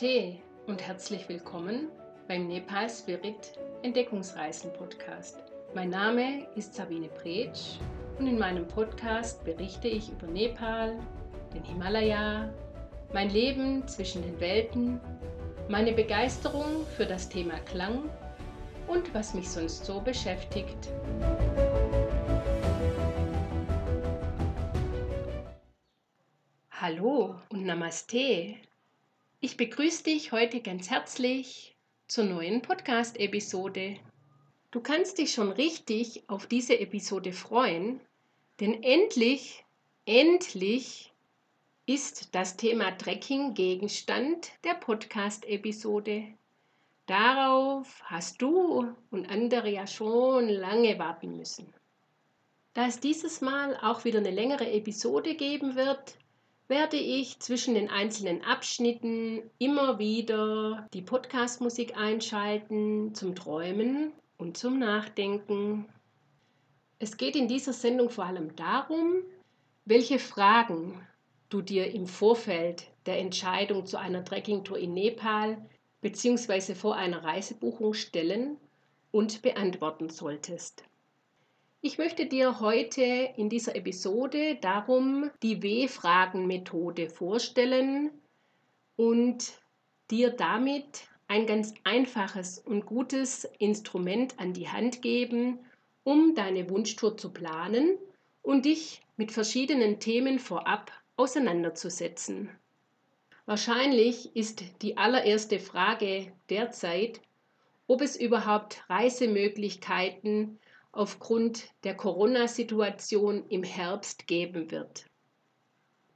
Namaste und herzlich willkommen beim Nepal Spirit Entdeckungsreisen Podcast. Mein Name ist Sabine Pretsch und in meinem Podcast berichte ich über Nepal, den Himalaya, mein Leben zwischen den Welten, meine Begeisterung für das Thema Klang und was mich sonst so beschäftigt. Hallo und Namaste. Ich begrüße dich heute ganz herzlich zur neuen Podcast-Episode. Du kannst dich schon richtig auf diese Episode freuen, denn endlich, endlich ist das Thema Trekking Gegenstand der Podcast-Episode. Darauf hast du und andere ja schon lange warten müssen. Da es dieses Mal auch wieder eine längere Episode geben wird, werde ich zwischen den einzelnen Abschnitten immer wieder die Podcast-Musik einschalten zum Träumen und zum Nachdenken. Es geht in dieser Sendung vor allem darum, welche Fragen du dir im Vorfeld der Entscheidung zu einer Trekkingtour in Nepal bzw. vor einer Reisebuchung stellen und beantworten solltest. Ich möchte dir heute in dieser Episode darum die W-Fragen-Methode vorstellen und dir damit ein ganz einfaches und gutes Instrument an die Hand geben, um deine Wunschtour zu planen und dich mit verschiedenen Themen vorab auseinanderzusetzen. Wahrscheinlich ist die allererste Frage derzeit, ob es überhaupt Reisemöglichkeiten aufgrund der Corona-Situation im Herbst geben wird.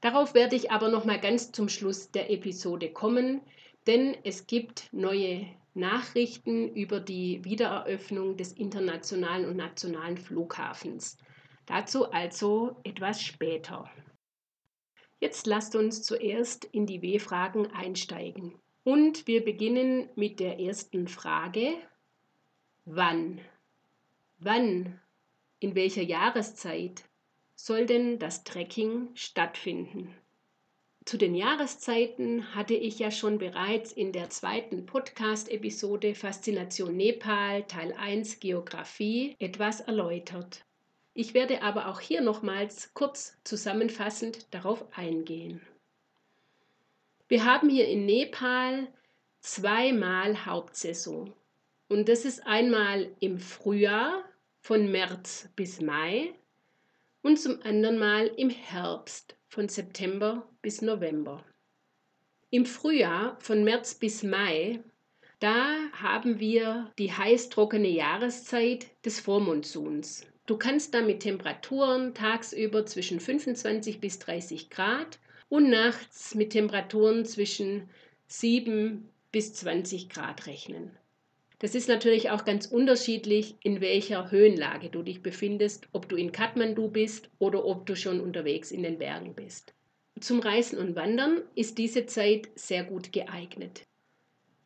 Darauf werde ich aber noch mal ganz zum Schluss der Episode kommen, denn es gibt neue Nachrichten über die Wiedereröffnung des internationalen und nationalen Flughafens. Dazu also etwas später. Jetzt lasst uns zuerst in die W-Fragen einsteigen. Und wir beginnen mit der ersten Frage. Wann? Wann, in welcher Jahreszeit soll denn das Trekking stattfinden? Zu den Jahreszeiten hatte ich ja schon bereits in der zweiten Podcast-Episode Faszination Nepal Teil 1 Geografie etwas erläutert. Ich werde aber auch hier nochmals kurz zusammenfassend darauf eingehen. Wir haben hier in Nepal zweimal Hauptsaison. Und das ist einmal im Frühjahr von März bis Mai und zum anderen Mal im Herbst von September bis November. Im Frühjahr von März bis Mai, da haben wir die heiß-trockene Jahreszeit des Vormonsuns. Du kannst da mit Temperaturen tagsüber zwischen 25 bis 30 Grad und nachts mit Temperaturen zwischen 7 bis 20 Grad rechnen. Das ist natürlich auch ganz unterschiedlich, in welcher Höhenlage du dich befindest, ob du in Kathmandu bist oder ob du schon unterwegs in den Bergen bist. Zum Reisen und Wandern ist diese Zeit sehr gut geeignet.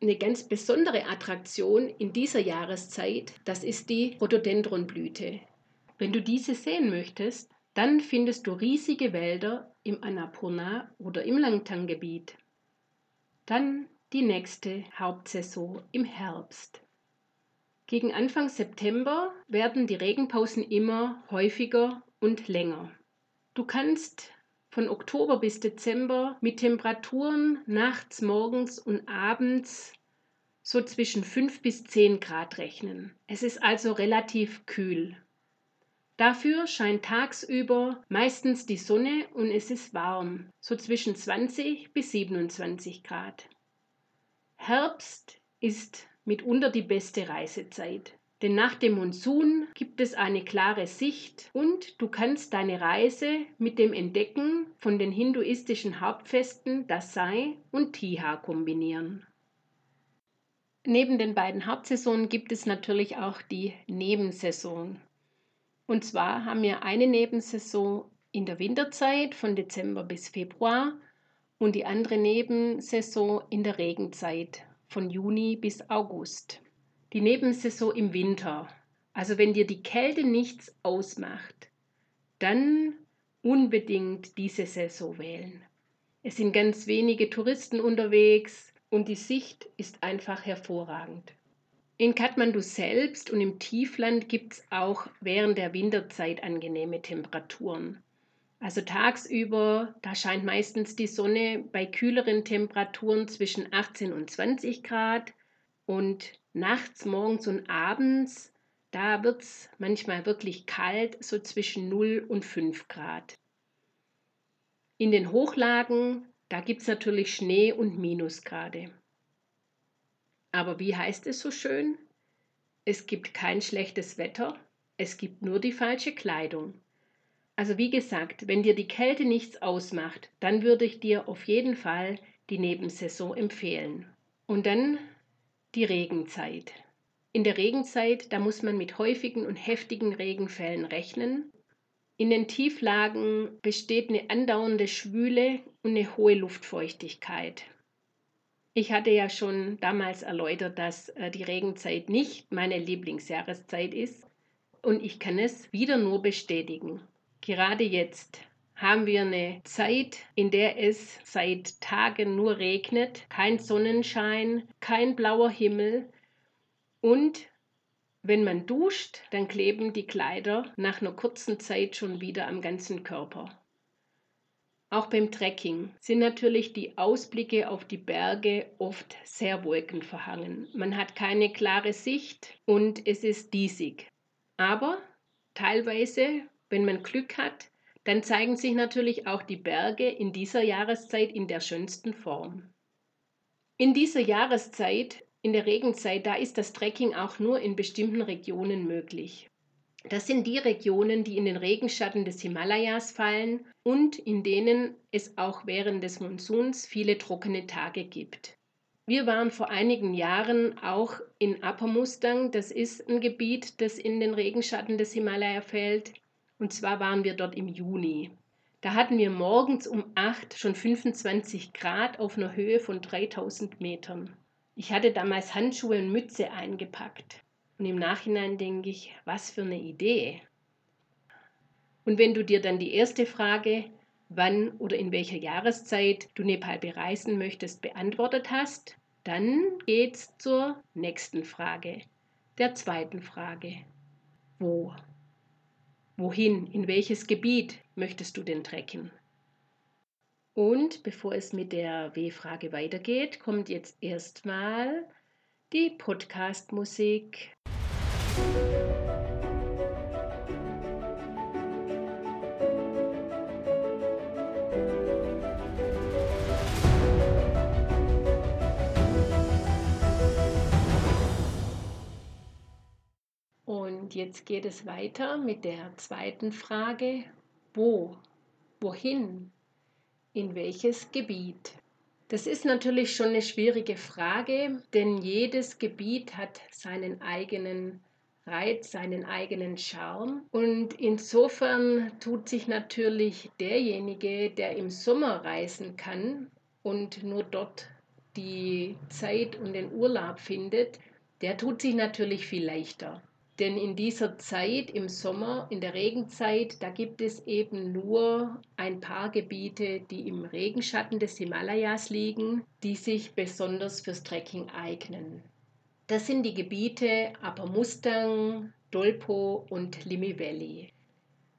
Eine ganz besondere Attraktion in dieser Jahreszeit, das ist die Rhododendronblüte. Wenn du diese sehen möchtest, dann findest du riesige Wälder im Annapurna oder im Langtang-Gebiet. Dann die nächste Hauptsaison im Herbst. Gegen Anfang September werden die Regenpausen immer häufiger und länger. Du kannst von Oktober bis Dezember mit Temperaturen nachts, morgens und abends so zwischen 5 bis 10 Grad rechnen. Es ist also relativ kühl. Dafür scheint tagsüber meistens die Sonne und es ist warm, so zwischen 20 bis 27 Grad. Herbst ist mitunter die beste Reisezeit. Denn nach dem Monsun gibt es eine klare Sicht und du kannst deine Reise mit dem Entdecken von den hinduistischen Hauptfesten Dasai und Tiha kombinieren. Neben den beiden Hauptsaisonen gibt es natürlich auch die Nebensaison. Und zwar haben wir eine Nebensaison in der Winterzeit von Dezember bis Februar und die andere Nebensaison in der Regenzeit von Juni bis August. Die Nebensaison im Winter. Also wenn dir die Kälte nichts ausmacht, dann unbedingt diese Saison wählen. Es sind ganz wenige Touristen unterwegs und die Sicht ist einfach hervorragend. In Kathmandu selbst und im Tiefland gibt es auch während der Winterzeit angenehme Temperaturen. Also tagsüber, da scheint meistens die Sonne bei kühleren Temperaturen zwischen 18 und 20 Grad und nachts, morgens und abends, da wird es manchmal wirklich kalt, so zwischen 0 und 5 Grad. In den Hochlagen, da gibt es natürlich Schnee und Minusgrade. Aber wie heißt es so schön? Es gibt kein schlechtes Wetter, es gibt nur die falsche Kleidung. Also wie gesagt, wenn dir die Kälte nichts ausmacht, dann würde ich dir auf jeden Fall die Nebensaison empfehlen. Und dann die Regenzeit. In der Regenzeit, da muss man mit häufigen und heftigen Regenfällen rechnen. In den Tieflagen besteht eine andauernde Schwüle und eine hohe Luftfeuchtigkeit. Ich hatte ja schon damals erläutert, dass äh, die Regenzeit nicht meine Lieblingsjahreszeit ist und ich kann es wieder nur bestätigen. Gerade jetzt haben wir eine Zeit, in der es seit Tagen nur regnet, kein Sonnenschein, kein blauer Himmel und wenn man duscht, dann kleben die Kleider nach einer kurzen Zeit schon wieder am ganzen Körper. Auch beim Trekking sind natürlich die Ausblicke auf die Berge oft sehr wolkenverhangen. Man hat keine klare Sicht und es ist diesig. Aber teilweise, wenn man Glück hat, dann zeigen sich natürlich auch die Berge in dieser Jahreszeit in der schönsten Form. In dieser Jahreszeit, in der Regenzeit, da ist das Trekking auch nur in bestimmten Regionen möglich. Das sind die Regionen, die in den Regenschatten des Himalayas fallen und in denen es auch während des Monsuns viele trockene Tage gibt. Wir waren vor einigen Jahren auch in Upper Mustang. Das ist ein Gebiet, das in den Regenschatten des Himalaya fällt. Und zwar waren wir dort im Juni. Da hatten wir morgens um 8 schon 25 Grad auf einer Höhe von 3000 Metern. Ich hatte damals Handschuhe und Mütze eingepackt. Und im Nachhinein denke ich, was für eine Idee. Und wenn du dir dann die erste Frage, wann oder in welcher Jahreszeit du Nepal bereisen möchtest, beantwortet hast, dann geht's zur nächsten Frage, der zweiten Frage. Wo? Wohin, in welches Gebiet möchtest du denn trecken? Und bevor es mit der W-Frage weitergeht, kommt jetzt erstmal die Podcast-Musik. Und jetzt geht es weiter mit der zweiten Frage. Wo? Wohin? In welches Gebiet? Das ist natürlich schon eine schwierige Frage, denn jedes Gebiet hat seinen eigenen Reiz, seinen eigenen Charme. Und insofern tut sich natürlich derjenige, der im Sommer reisen kann und nur dort die Zeit und den Urlaub findet, der tut sich natürlich viel leichter. Denn in dieser Zeit im Sommer, in der Regenzeit, da gibt es eben nur ein paar Gebiete, die im Regenschatten des Himalayas liegen, die sich besonders fürs Trekking eignen. Das sind die Gebiete Upper Mustang, Dolpo und Limi Valley.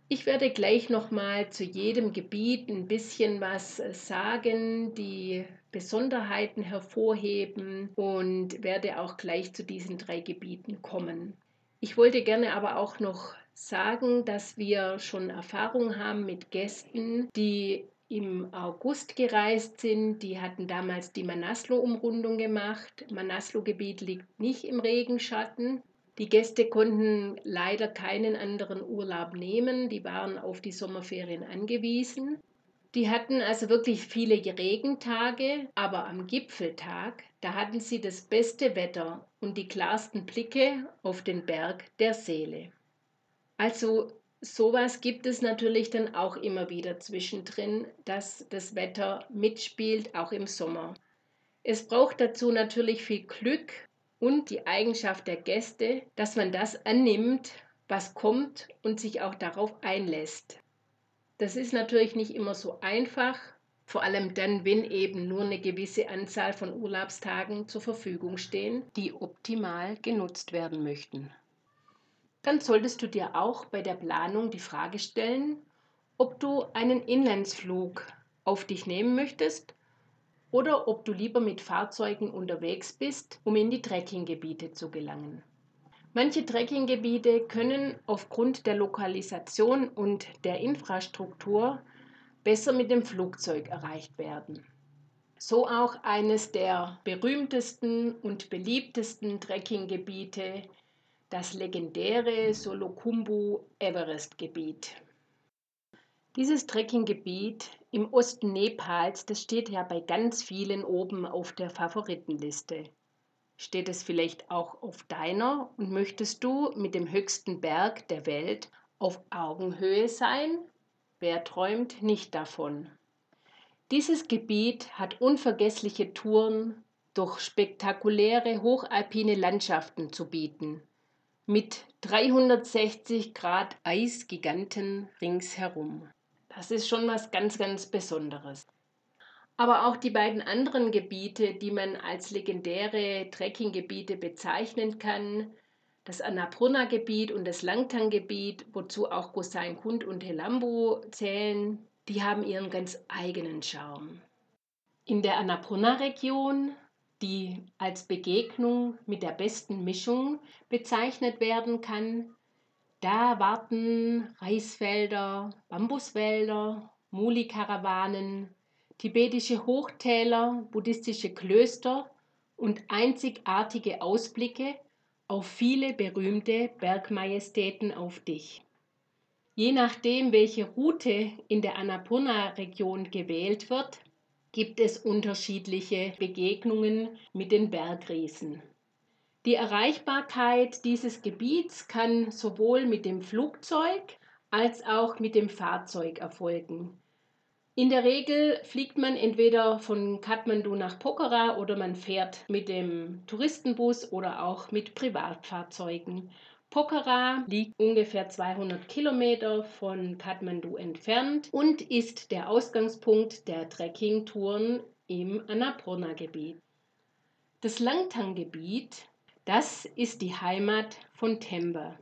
Ich werde gleich nochmal zu jedem Gebiet ein bisschen was sagen, die Besonderheiten hervorheben und werde auch gleich zu diesen drei Gebieten kommen. Ich wollte gerne aber auch noch sagen, dass wir schon Erfahrung haben mit Gästen, die im August gereist sind. Die hatten damals die Manaslo-Umrundung gemacht. Manaslo-Gebiet liegt nicht im Regenschatten. Die Gäste konnten leider keinen anderen Urlaub nehmen. Die waren auf die Sommerferien angewiesen. Die hatten also wirklich viele Regentage, aber am Gipfeltag, da hatten sie das beste Wetter und die klarsten Blicke auf den Berg der Seele. Also sowas gibt es natürlich dann auch immer wieder zwischendrin, dass das Wetter mitspielt, auch im Sommer. Es braucht dazu natürlich viel Glück und die Eigenschaft der Gäste, dass man das annimmt, was kommt und sich auch darauf einlässt. Das ist natürlich nicht immer so einfach, vor allem dann, wenn eben nur eine gewisse Anzahl von Urlaubstagen zur Verfügung stehen, die optimal genutzt werden möchten. Dann solltest du dir auch bei der Planung die Frage stellen, ob du einen Inlandsflug auf dich nehmen möchtest oder ob du lieber mit Fahrzeugen unterwegs bist, um in die Trekkinggebiete zu gelangen. Manche Trekkinggebiete können aufgrund der Lokalisation und der Infrastruktur besser mit dem Flugzeug erreicht werden. So auch eines der berühmtesten und beliebtesten Trekkinggebiete, das legendäre Solokumbu Everest Gebiet. Dieses Trekkinggebiet im Osten Nepals, das steht ja bei ganz vielen oben auf der Favoritenliste. Steht es vielleicht auch auf deiner und möchtest du mit dem höchsten Berg der Welt auf Augenhöhe sein? Wer träumt nicht davon? Dieses Gebiet hat unvergessliche Touren durch spektakuläre hochalpine Landschaften zu bieten, mit 360 Grad Eisgiganten ringsherum. Das ist schon was ganz, ganz Besonderes. Aber auch die beiden anderen Gebiete, die man als legendäre Trekkinggebiete bezeichnen kann, das Annapurna-Gebiet und das Langtang-Gebiet, wozu auch Gosain Kund und Helambu zählen, die haben ihren ganz eigenen Charme. In der Annapurna-Region, die als Begegnung mit der besten Mischung bezeichnet werden kann, da warten Reisfelder, Bambuswälder, Muli-Karawanen, tibetische Hochtäler, buddhistische Klöster und einzigartige Ausblicke auf viele berühmte Bergmajestäten auf dich. Je nachdem, welche Route in der Annapurna-Region gewählt wird, gibt es unterschiedliche Begegnungen mit den Bergriesen. Die Erreichbarkeit dieses Gebiets kann sowohl mit dem Flugzeug als auch mit dem Fahrzeug erfolgen. In der Regel fliegt man entweder von Kathmandu nach Pokhara oder man fährt mit dem Touristenbus oder auch mit Privatfahrzeugen. Pokhara liegt ungefähr 200 Kilometer von Kathmandu entfernt und ist der Ausgangspunkt der Trekkingtouren im Annapurna-Gebiet. Das Langtang-Gebiet, das ist die Heimat von Temba.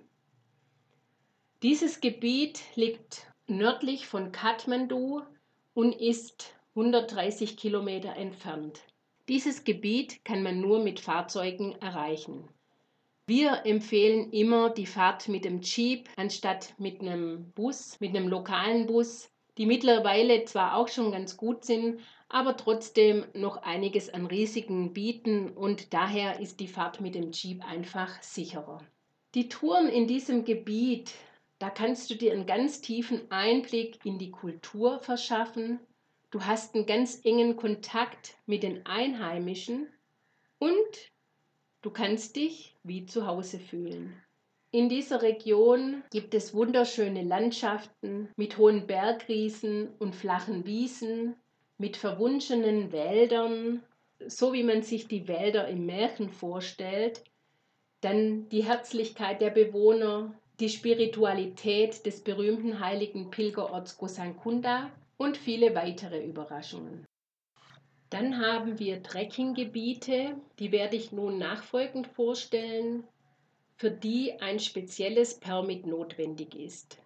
Dieses Gebiet liegt nördlich von Kathmandu und ist 130 Kilometer entfernt. Dieses Gebiet kann man nur mit Fahrzeugen erreichen. Wir empfehlen immer die Fahrt mit dem Jeep anstatt mit einem Bus, mit einem lokalen Bus, die mittlerweile zwar auch schon ganz gut sind, aber trotzdem noch einiges an Risiken bieten und daher ist die Fahrt mit dem Jeep einfach sicherer. Die Touren in diesem Gebiet da kannst du dir einen ganz tiefen Einblick in die Kultur verschaffen. Du hast einen ganz engen Kontakt mit den Einheimischen und du kannst dich wie zu Hause fühlen. In dieser Region gibt es wunderschöne Landschaften mit hohen Bergriesen und flachen Wiesen, mit verwunschenen Wäldern, so wie man sich die Wälder im Märchen vorstellt. Dann die Herzlichkeit der Bewohner, die Spiritualität des berühmten heiligen Pilgerorts Gosankunda und viele weitere Überraschungen. Dann haben wir Trekkinggebiete, die werde ich nun nachfolgend vorstellen, für die ein spezielles Permit notwendig ist.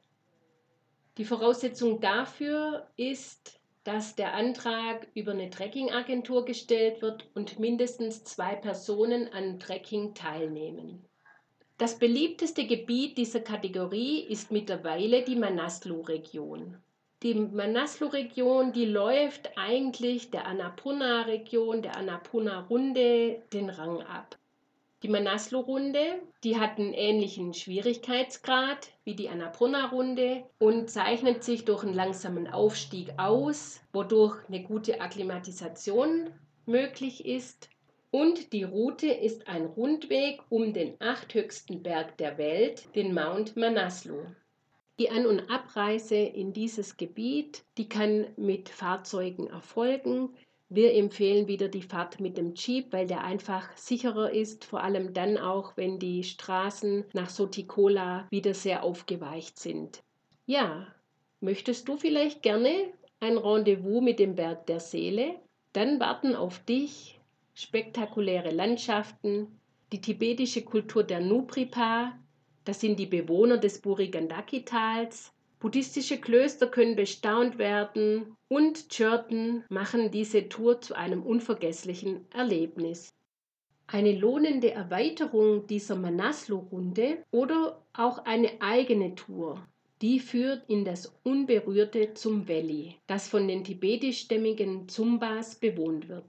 Die Voraussetzung dafür ist, dass der Antrag über eine Trekkingagentur gestellt wird und mindestens zwei Personen an Trekking teilnehmen. Das beliebteste Gebiet dieser Kategorie ist mittlerweile die Manaslu-Region. Die Manaslu-Region, die läuft eigentlich der Annapurna-Region, der Annapurna-Runde den Rang ab. Die Manaslu-Runde, die hat einen ähnlichen Schwierigkeitsgrad wie die Annapurna-Runde und zeichnet sich durch einen langsamen Aufstieg aus, wodurch eine gute Akklimatisation möglich ist und die Route ist ein Rundweg um den achthöchsten Berg der Welt, den Mount Manaslu. Die An- und Abreise in dieses Gebiet, die kann mit Fahrzeugen erfolgen. Wir empfehlen wieder die Fahrt mit dem Jeep, weil der einfach sicherer ist, vor allem dann auch, wenn die Straßen nach Sotikola wieder sehr aufgeweicht sind. Ja, möchtest du vielleicht gerne ein Rendezvous mit dem Berg der Seele. Dann warten auf dich spektakuläre Landschaften, die tibetische Kultur der Nupripa, das sind die Bewohner des Burigandaki-Tals, buddhistische Klöster können bestaunt werden und Churton machen diese Tour zu einem unvergesslichen Erlebnis. Eine lohnende Erweiterung dieser Manaslu-Runde oder auch eine eigene Tour die führt in das unberührte Zum Valley, das von den tibetischstämmigen Zumbas bewohnt wird.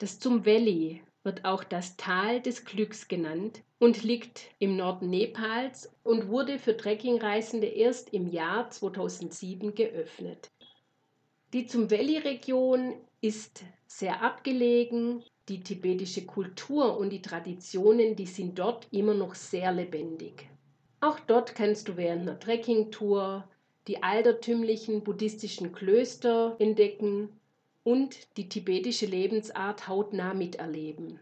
Das Zum Valley wird auch das Tal des Glücks genannt und liegt im Norden Nepals und wurde für Trekkingreisende erst im Jahr 2007 geöffnet. Die Zum Valley-Region ist sehr abgelegen. Die tibetische Kultur und die Traditionen, die sind dort immer noch sehr lebendig. Auch dort kannst du während einer Trekkingtour die altertümlichen buddhistischen Klöster entdecken und die tibetische Lebensart hautnah miterleben.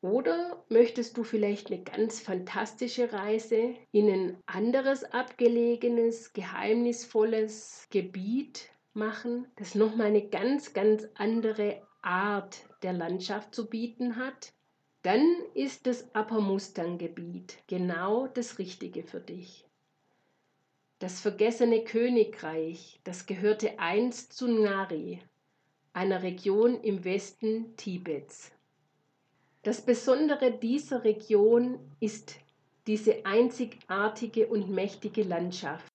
Oder möchtest du vielleicht eine ganz fantastische Reise in ein anderes abgelegenes, geheimnisvolles Gebiet machen, das nochmal eine ganz, ganz andere Art der Landschaft zu bieten hat? dann ist das Upper Mustang-Gebiet genau das Richtige für dich. Das vergessene Königreich, das gehörte einst zu Ngari, einer Region im Westen Tibets. Das Besondere dieser Region ist diese einzigartige und mächtige Landschaft.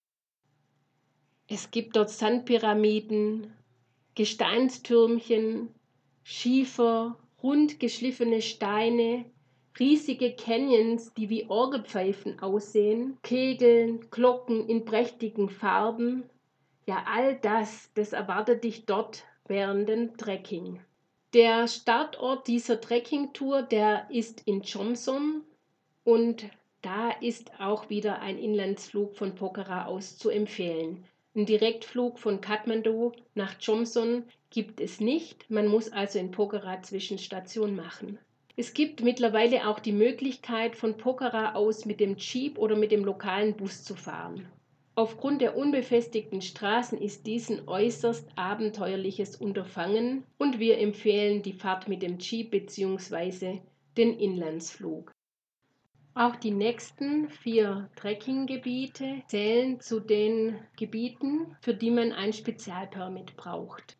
Es gibt dort Sandpyramiden, Gesteinstürmchen, Schiefer, rund geschliffene Steine, riesige Canyons, die wie Orgelpfeifen aussehen, Kegeln, Glocken in prächtigen Farben. Ja, all das, das erwartet dich dort während dem Trekking. Der Startort dieser Trekkingtour, der ist in Chomsom und da ist auch wieder ein Inlandsflug von Pokhara aus zu empfehlen. Ein Direktflug von Kathmandu nach Chomson gibt es nicht. Man muss also in Pokhara Zwischenstation machen. Es gibt mittlerweile auch die Möglichkeit, von Pokhara aus mit dem Jeep oder mit dem lokalen Bus zu fahren. Aufgrund der unbefestigten Straßen ist dies ein äußerst abenteuerliches Unterfangen und wir empfehlen die Fahrt mit dem Jeep bzw. den Inlandsflug. Auch die nächsten vier Trekkinggebiete zählen zu den Gebieten, für die man ein Spezialpermit braucht.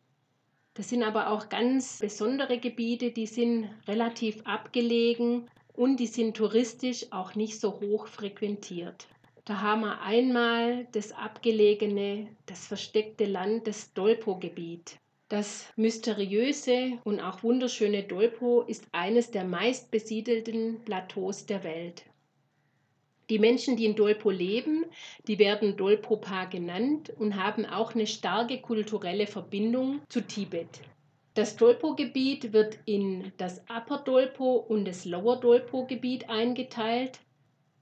Das sind aber auch ganz besondere Gebiete, die sind relativ abgelegen und die sind touristisch auch nicht so hoch frequentiert. Da haben wir einmal das abgelegene, das versteckte Land, das Dolpo-Gebiet. Das mysteriöse und auch wunderschöne Dolpo ist eines der meistbesiedelten Plateaus der Welt. Die Menschen, die in Dolpo leben, die werden Dolpopa genannt und haben auch eine starke kulturelle Verbindung zu Tibet. Das Dolpo-Gebiet wird in das Upper Dolpo und das Lower Dolpo-Gebiet eingeteilt.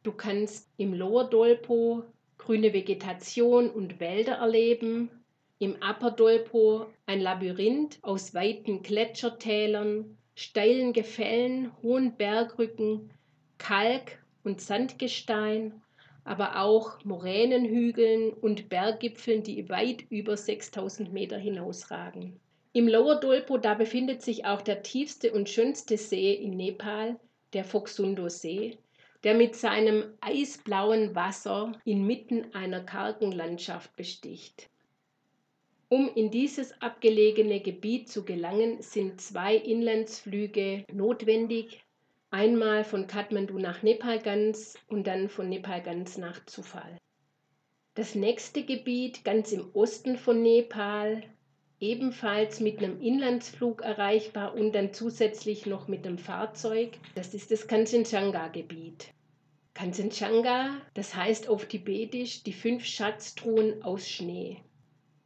Du kannst im Lower Dolpo grüne Vegetation und Wälder erleben, im Upper Dolpo ein Labyrinth aus weiten Gletschertälern, steilen Gefällen, hohen Bergrücken, Kalk und Sandgestein, aber auch Moränenhügeln und Berggipfeln, die weit über 6000 Meter hinausragen. Im Lower Dolpo, da befindet sich auch der tiefste und schönste See in Nepal, der Foxundo-See, der mit seinem eisblauen Wasser inmitten einer kargen Landschaft besticht. Um in dieses abgelegene Gebiet zu gelangen, sind zwei Inlandsflüge notwendig, Einmal von Kathmandu nach Nepalgans und dann von Nepalgans nach Zufall. Das nächste Gebiet ganz im Osten von Nepal, ebenfalls mit einem Inlandsflug erreichbar und dann zusätzlich noch mit einem Fahrzeug, das ist das Kanchenjunga-Gebiet. Kanchenjunga, das heißt auf Tibetisch die fünf Schatztruhen aus Schnee.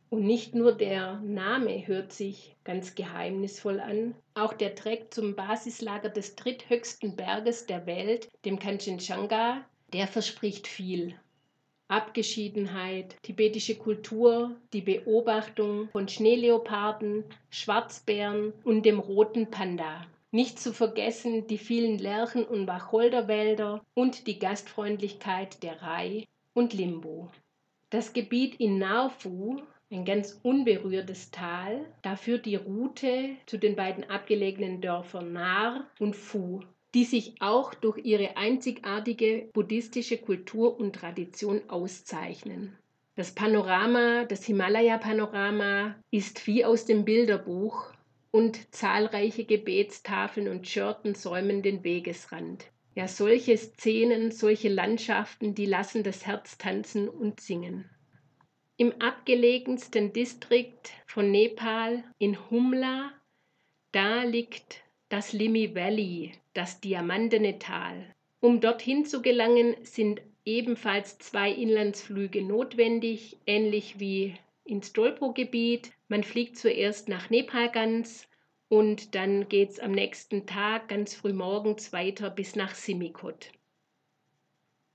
Und nicht nur der Name hört sich ganz geheimnisvoll an, auch der Trek zum Basislager des dritthöchsten Berges der Welt, dem Kanchenjunga, der verspricht viel. Abgeschiedenheit, tibetische Kultur, die Beobachtung von Schneeleoparden, Schwarzbären und dem roten Panda. Nicht zu vergessen die vielen Lärchen- und Wacholderwälder und die Gastfreundlichkeit der Rai und Limbo. Das Gebiet in Narfu ein ganz unberührtes Tal. Da führt die Route zu den beiden abgelegenen Dörfern Nar und Fu, die sich auch durch ihre einzigartige buddhistische Kultur und Tradition auszeichnen. Das Panorama, das Himalaya-Panorama, ist wie aus dem Bilderbuch und zahlreiche Gebetstafeln und Schörten säumen den Wegesrand. Ja, solche Szenen, solche Landschaften, die lassen das Herz tanzen und singen. Im abgelegensten Distrikt von Nepal, in Humla, da liegt das Limi Valley, das diamantene Tal. Um dorthin zu gelangen, sind ebenfalls zwei Inlandsflüge notwendig, ähnlich wie ins Dolpo-Gebiet. Man fliegt zuerst nach Nepal ganz und dann geht es am nächsten Tag ganz früh morgens weiter bis nach Simikot.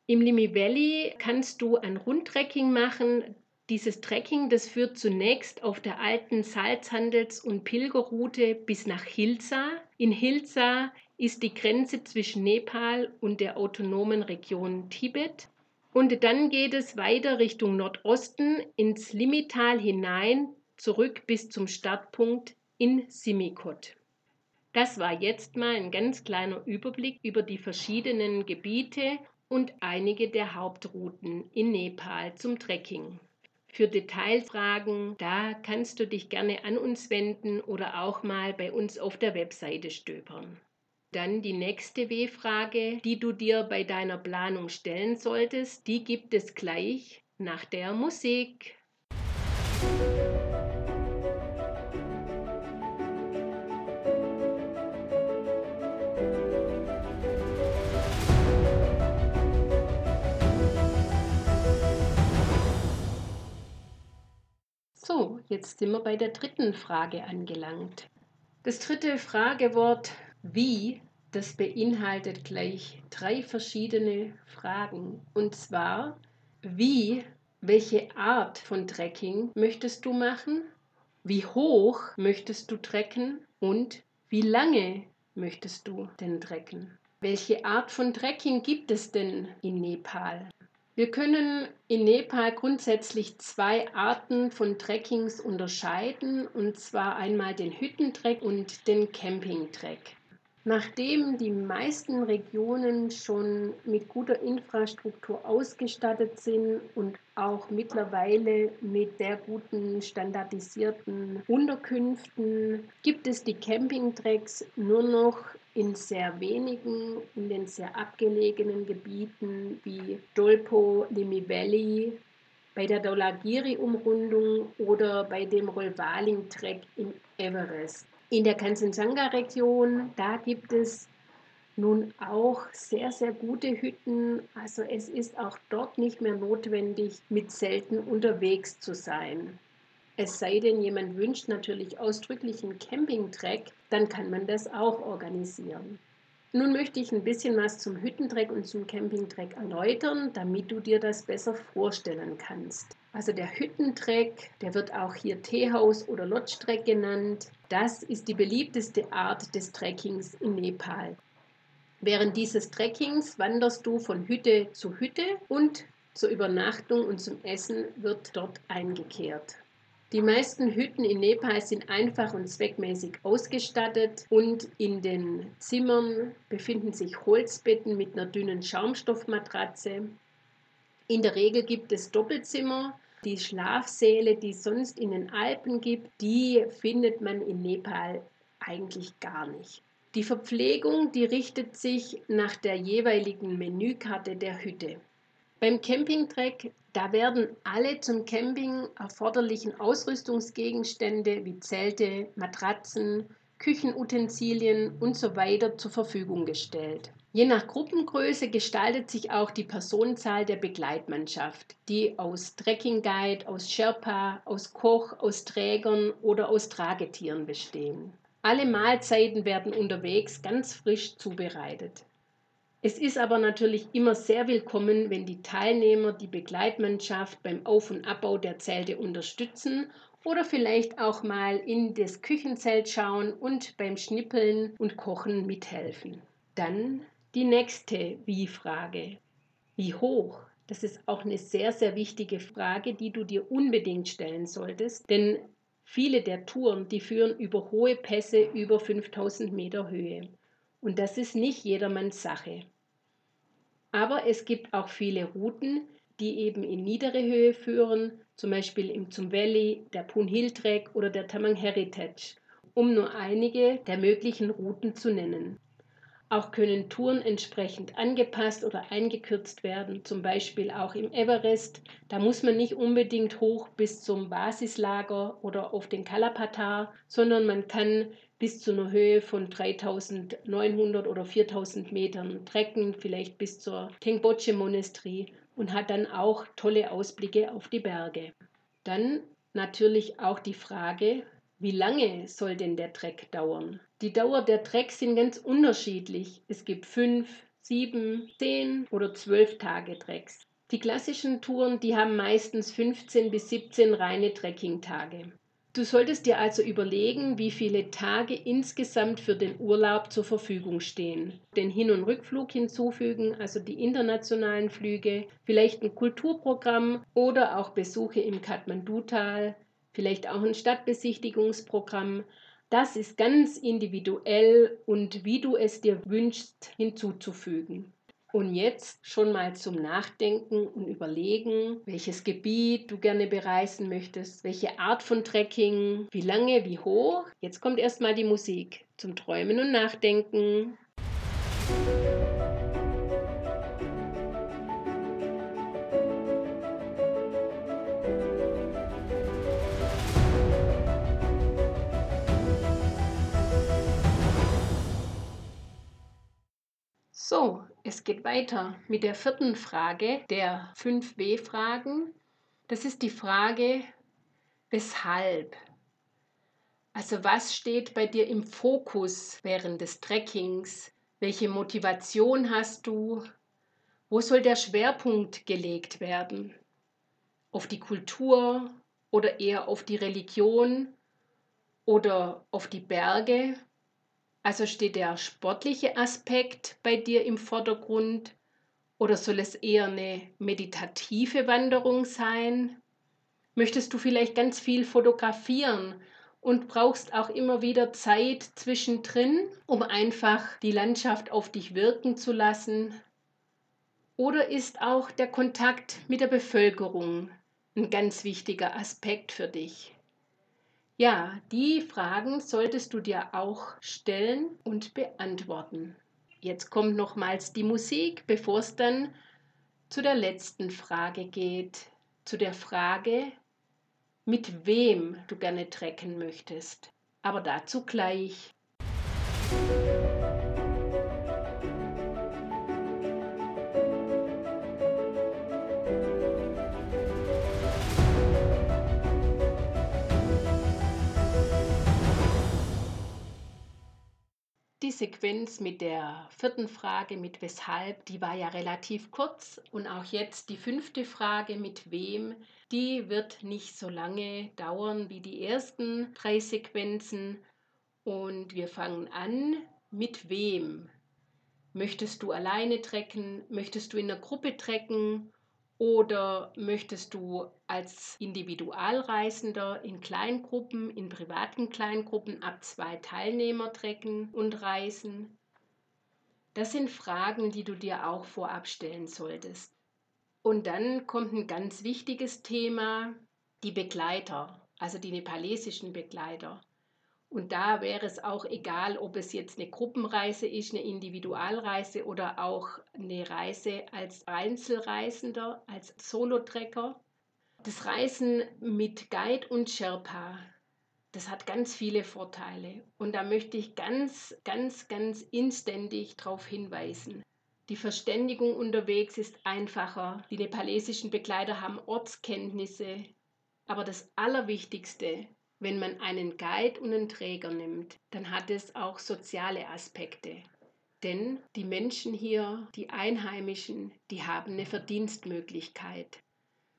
Im Limi Valley kannst du ein Rundtrekking machen. Dieses Trekking, das führt zunächst auf der alten Salzhandels- und Pilgerroute bis nach Hilsa. In Hilsa ist die Grenze zwischen Nepal und der autonomen Region Tibet. Und dann geht es weiter Richtung Nordosten ins Limital hinein, zurück bis zum Startpunkt in Simikot. Das war jetzt mal ein ganz kleiner Überblick über die verschiedenen Gebiete und einige der Hauptrouten in Nepal zum Trekking. Für Detailfragen, da kannst du dich gerne an uns wenden oder auch mal bei uns auf der Webseite stöbern. Dann die nächste W-Frage, die du dir bei deiner Planung stellen solltest, die gibt es gleich nach der Musik. So, jetzt sind wir bei der dritten Frage angelangt. Das dritte Fragewort wie, das beinhaltet gleich drei verschiedene Fragen. Und zwar, wie, welche Art von Trekking möchtest du machen? Wie hoch möchtest du trecken? Und wie lange möchtest du denn trecken? Welche Art von Trekking gibt es denn in Nepal? Wir können in Nepal grundsätzlich zwei Arten von Trekkings unterscheiden, und zwar einmal den Hüttentrek und den Campingtrek. Nachdem die meisten Regionen schon mit guter Infrastruktur ausgestattet sind und auch mittlerweile mit sehr guten standardisierten Unterkünften, gibt es die Campingtracks nur noch in sehr wenigen, in den sehr abgelegenen Gebieten wie Dolpo, Limi Valley, bei der Dolagiri-Umrundung oder bei dem Rolvaling-Trek im Everest. In der Kanchenjunga-Region, da gibt es nun auch sehr, sehr gute Hütten. Also es ist auch dort nicht mehr notwendig, mit Zelten unterwegs zu sein. Es sei denn, jemand wünscht natürlich ausdrücklich einen Campingtreck, dann kann man das auch organisieren. Nun möchte ich ein bisschen was zum Hüttentreck und zum Campingtreck erläutern, damit du dir das besser vorstellen kannst. Also der Hüttentreck, der wird auch hier Teehaus oder Lodge-Treck genannt. Das ist die beliebteste Art des Trekkings in Nepal. Während dieses Trekkings wanderst du von Hütte zu Hütte und zur Übernachtung und zum Essen wird dort eingekehrt. Die meisten Hütten in Nepal sind einfach und zweckmäßig ausgestattet und in den Zimmern befinden sich Holzbetten mit einer dünnen Schaumstoffmatratze. In der Regel gibt es Doppelzimmer. Die Schlafsäle, die es sonst in den Alpen gibt, die findet man in Nepal eigentlich gar nicht. Die Verpflegung, die richtet sich nach der jeweiligen Menükarte der Hütte. Beim Campingtrek, da werden alle zum Camping erforderlichen Ausrüstungsgegenstände wie Zelte, Matratzen, Küchenutensilien und so zur Verfügung gestellt. Je nach Gruppengröße gestaltet sich auch die Personenzahl der Begleitmannschaft, die aus Trekkingguide, aus Sherpa, aus Koch, aus Trägern oder aus Tragetieren bestehen. Alle Mahlzeiten werden unterwegs ganz frisch zubereitet. Es ist aber natürlich immer sehr willkommen, wenn die Teilnehmer die Begleitmannschaft beim Auf- und Abbau der Zelte unterstützen oder vielleicht auch mal in das Küchenzelt schauen und beim Schnippeln und Kochen mithelfen. Dann die nächste Wie-Frage. Wie hoch? Das ist auch eine sehr, sehr wichtige Frage, die du dir unbedingt stellen solltest, denn viele der Touren, die führen über hohe Pässe über 5000 Meter Höhe. Und das ist nicht jedermanns Sache. Aber es gibt auch viele Routen, die eben in niedere Höhe führen, zum Beispiel im Zum Valley, der Pun Hill Trek oder der Tamang Heritage, um nur einige der möglichen Routen zu nennen. Auch können Touren entsprechend angepasst oder eingekürzt werden, zum Beispiel auch im Everest. Da muss man nicht unbedingt hoch bis zum Basislager oder auf den Kalapatar, sondern man kann bis zu einer Höhe von 3900 oder 4000 Metern trecken, vielleicht bis zur Tengboche Monastery und hat dann auch tolle Ausblicke auf die Berge. Dann natürlich auch die Frage, wie lange soll denn der Trek dauern? Die Dauer der Treks sind ganz unterschiedlich. Es gibt fünf, sieben, zehn oder zwölf Tage Treks. Die klassischen Touren, die haben meistens 15 bis 17 reine Trekkingtage. Du solltest dir also überlegen, wie viele Tage insgesamt für den Urlaub zur Verfügung stehen. Den Hin- und Rückflug hinzufügen, also die internationalen Flüge, vielleicht ein Kulturprogramm oder auch Besuche im Kathmandu-Tal, vielleicht auch ein Stadtbesichtigungsprogramm. Das ist ganz individuell und wie du es dir wünschst hinzuzufügen. Und jetzt schon mal zum Nachdenken und Überlegen, welches Gebiet du gerne bereisen möchtest, welche Art von Trekking, wie lange, wie hoch. Jetzt kommt erstmal die Musik zum Träumen und Nachdenken. Es geht weiter mit der vierten Frage der 5W-Fragen. Das ist die Frage, weshalb? Also was steht bei dir im Fokus während des Trekkings? Welche Motivation hast du? Wo soll der Schwerpunkt gelegt werden? Auf die Kultur oder eher auf die Religion oder auf die Berge also steht der sportliche Aspekt bei dir im Vordergrund oder soll es eher eine meditative Wanderung sein? Möchtest du vielleicht ganz viel fotografieren und brauchst auch immer wieder Zeit zwischendrin, um einfach die Landschaft auf dich wirken zu lassen? Oder ist auch der Kontakt mit der Bevölkerung ein ganz wichtiger Aspekt für dich? Ja, die Fragen solltest du dir auch stellen und beantworten. Jetzt kommt nochmals die Musik, bevor es dann zu der letzten Frage geht, zu der Frage, mit wem du gerne trecken möchtest. Aber dazu gleich. Die Sequenz mit der vierten Frage mit weshalb, die war ja relativ kurz und auch jetzt die fünfte Frage mit wem, die wird nicht so lange dauern wie die ersten drei Sequenzen und wir fangen an mit wem. Möchtest du alleine trecken? Möchtest du in einer Gruppe trecken? Oder möchtest du als Individualreisender in Kleingruppen, in privaten Kleingruppen ab zwei Teilnehmer trecken und reisen? Das sind Fragen, die du dir auch vorab stellen solltest. Und dann kommt ein ganz wichtiges Thema, die Begleiter, also die nepalesischen Begleiter. Und da wäre es auch egal, ob es jetzt eine Gruppenreise ist, eine Individualreise oder auch eine Reise als Einzelreisender, als Solotrecker. Das Reisen mit Guide und Sherpa, das hat ganz viele Vorteile. Und da möchte ich ganz, ganz, ganz inständig darauf hinweisen. Die Verständigung unterwegs ist einfacher. Die nepalesischen Begleiter haben Ortskenntnisse. Aber das Allerwichtigste, wenn man einen Guide und einen Träger nimmt, dann hat es auch soziale Aspekte. Denn die Menschen hier, die Einheimischen, die haben eine Verdienstmöglichkeit.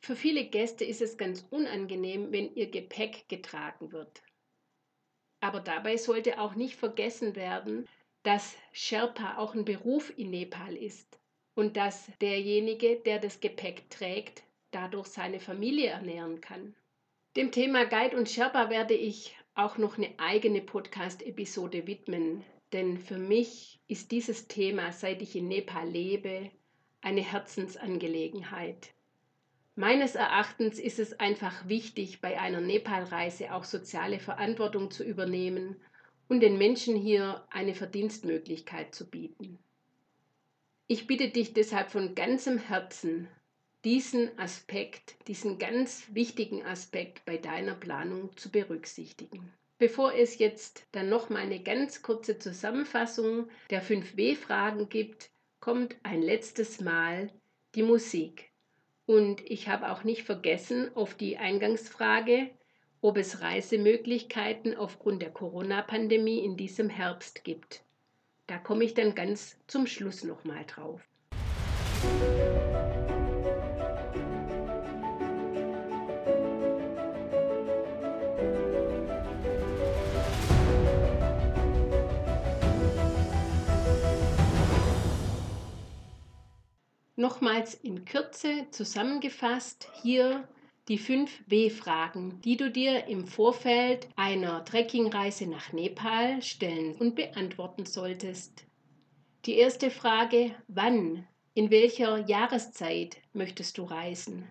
Für viele Gäste ist es ganz unangenehm, wenn ihr Gepäck getragen wird. Aber dabei sollte auch nicht vergessen werden, dass Sherpa auch ein Beruf in Nepal ist. und dass derjenige, der das Gepäck trägt, dadurch seine Familie ernähren kann. Dem Thema Guide und Sherpa werde ich auch noch eine eigene Podcast-Episode widmen, denn für mich ist dieses Thema, seit ich in Nepal lebe, eine Herzensangelegenheit. Meines Erachtens ist es einfach wichtig, bei einer Nepalreise auch soziale Verantwortung zu übernehmen und den Menschen hier eine Verdienstmöglichkeit zu bieten. Ich bitte dich deshalb von ganzem Herzen, diesen Aspekt, diesen ganz wichtigen Aspekt bei deiner Planung zu berücksichtigen. Bevor es jetzt dann noch mal eine ganz kurze Zusammenfassung der 5 W-Fragen gibt, kommt ein letztes Mal die Musik. Und ich habe auch nicht vergessen auf die Eingangsfrage, ob es Reisemöglichkeiten aufgrund der Corona-Pandemie in diesem Herbst gibt. Da komme ich dann ganz zum Schluss nochmal drauf. Nochmals in Kürze zusammengefasst hier die fünf W-Fragen, die du dir im Vorfeld einer Trekkingreise nach Nepal stellen und beantworten solltest. Die erste Frage, wann, in welcher Jahreszeit möchtest du reisen?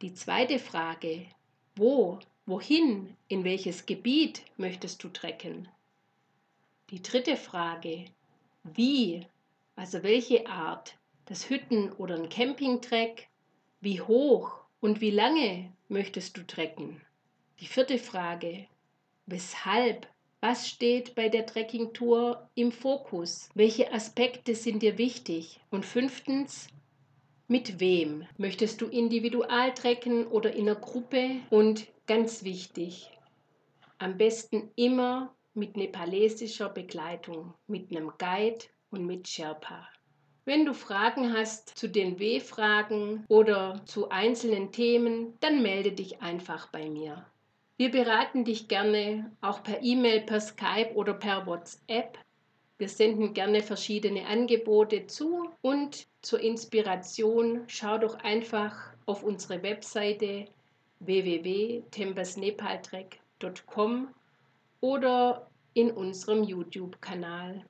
Die zweite Frage, wo, wohin, in welches Gebiet möchtest du trecken? Die dritte Frage, wie, also welche Art, das Hütten- oder ein Campingtreck, wie hoch und wie lange möchtest du trecken? Die vierte Frage. Weshalb? Was steht bei der Trekkingtour im Fokus? Welche Aspekte sind dir wichtig? Und fünftens, mit wem? Möchtest du individual trecken oder in einer Gruppe? Und ganz wichtig, am besten immer mit nepalesischer Begleitung, mit einem Guide und mit Sherpa. Wenn du Fragen hast zu den W-Fragen oder zu einzelnen Themen, dann melde dich einfach bei mir. Wir beraten dich gerne auch per E-Mail, per Skype oder per WhatsApp. Wir senden gerne verschiedene Angebote zu und zur Inspiration schau doch einfach auf unsere Webseite www.tempesnepaltrek.com oder in unserem YouTube-Kanal.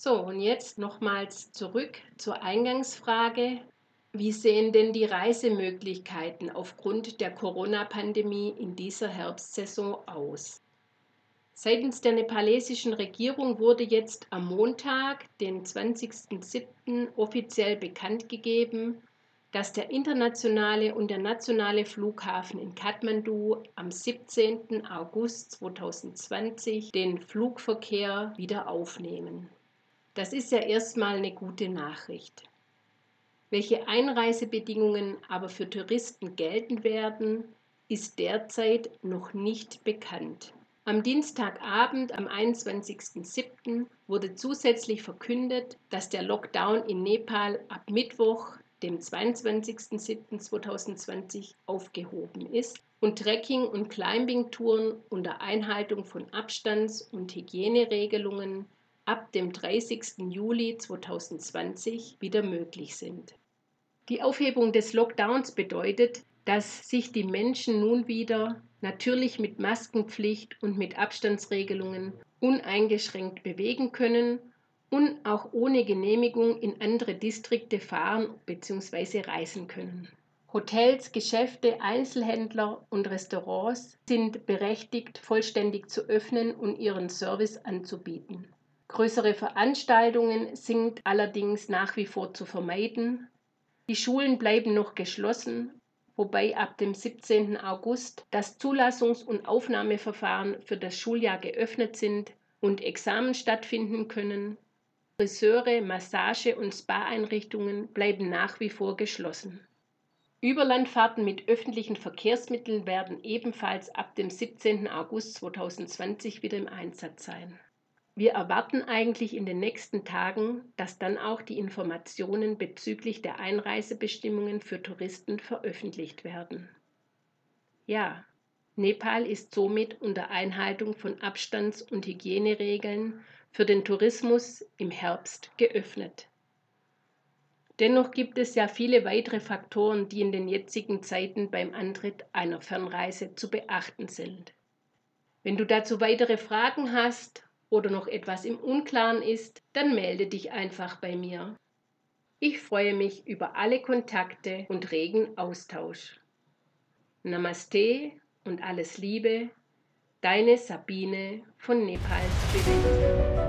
So, und jetzt nochmals zurück zur Eingangsfrage. Wie sehen denn die Reisemöglichkeiten aufgrund der Corona-Pandemie in dieser Herbstsaison aus? Seitens der nepalesischen Regierung wurde jetzt am Montag, den 20.07., offiziell bekannt gegeben, dass der internationale und der nationale Flughafen in Kathmandu am 17. August 2020 den Flugverkehr wieder aufnehmen. Das ist ja erstmal eine gute Nachricht. Welche Einreisebedingungen aber für Touristen gelten werden, ist derzeit noch nicht bekannt. Am Dienstagabend, am 21.07., wurde zusätzlich verkündet, dass der Lockdown in Nepal ab Mittwoch, dem 22.07.2020, aufgehoben ist und Trekking- und Climbing-Touren unter Einhaltung von Abstands- und Hygieneregelungen ab dem 30. Juli 2020 wieder möglich sind. Die Aufhebung des Lockdowns bedeutet, dass sich die Menschen nun wieder natürlich mit Maskenpflicht und mit Abstandsregelungen uneingeschränkt bewegen können und auch ohne Genehmigung in andere Distrikte fahren bzw. reisen können. Hotels, Geschäfte, Einzelhändler und Restaurants sind berechtigt, vollständig zu öffnen und ihren Service anzubieten. Größere Veranstaltungen sind allerdings nach wie vor zu vermeiden. Die Schulen bleiben noch geschlossen, wobei ab dem 17. August das Zulassungs- und Aufnahmeverfahren für das Schuljahr geöffnet sind und Examen stattfinden können. Friseure, Massage- und Spa-Einrichtungen bleiben nach wie vor geschlossen. Überlandfahrten mit öffentlichen Verkehrsmitteln werden ebenfalls ab dem 17. August 2020 wieder im Einsatz sein. Wir erwarten eigentlich in den nächsten Tagen, dass dann auch die Informationen bezüglich der Einreisebestimmungen für Touristen veröffentlicht werden. Ja, Nepal ist somit unter Einhaltung von Abstands- und Hygieneregeln für den Tourismus im Herbst geöffnet. Dennoch gibt es ja viele weitere Faktoren, die in den jetzigen Zeiten beim Antritt einer Fernreise zu beachten sind. Wenn du dazu weitere Fragen hast oder noch etwas im Unklaren ist, dann melde dich einfach bei mir. Ich freue mich über alle Kontakte und regen Austausch. Namaste und alles Liebe, deine Sabine von Nepals Spirit.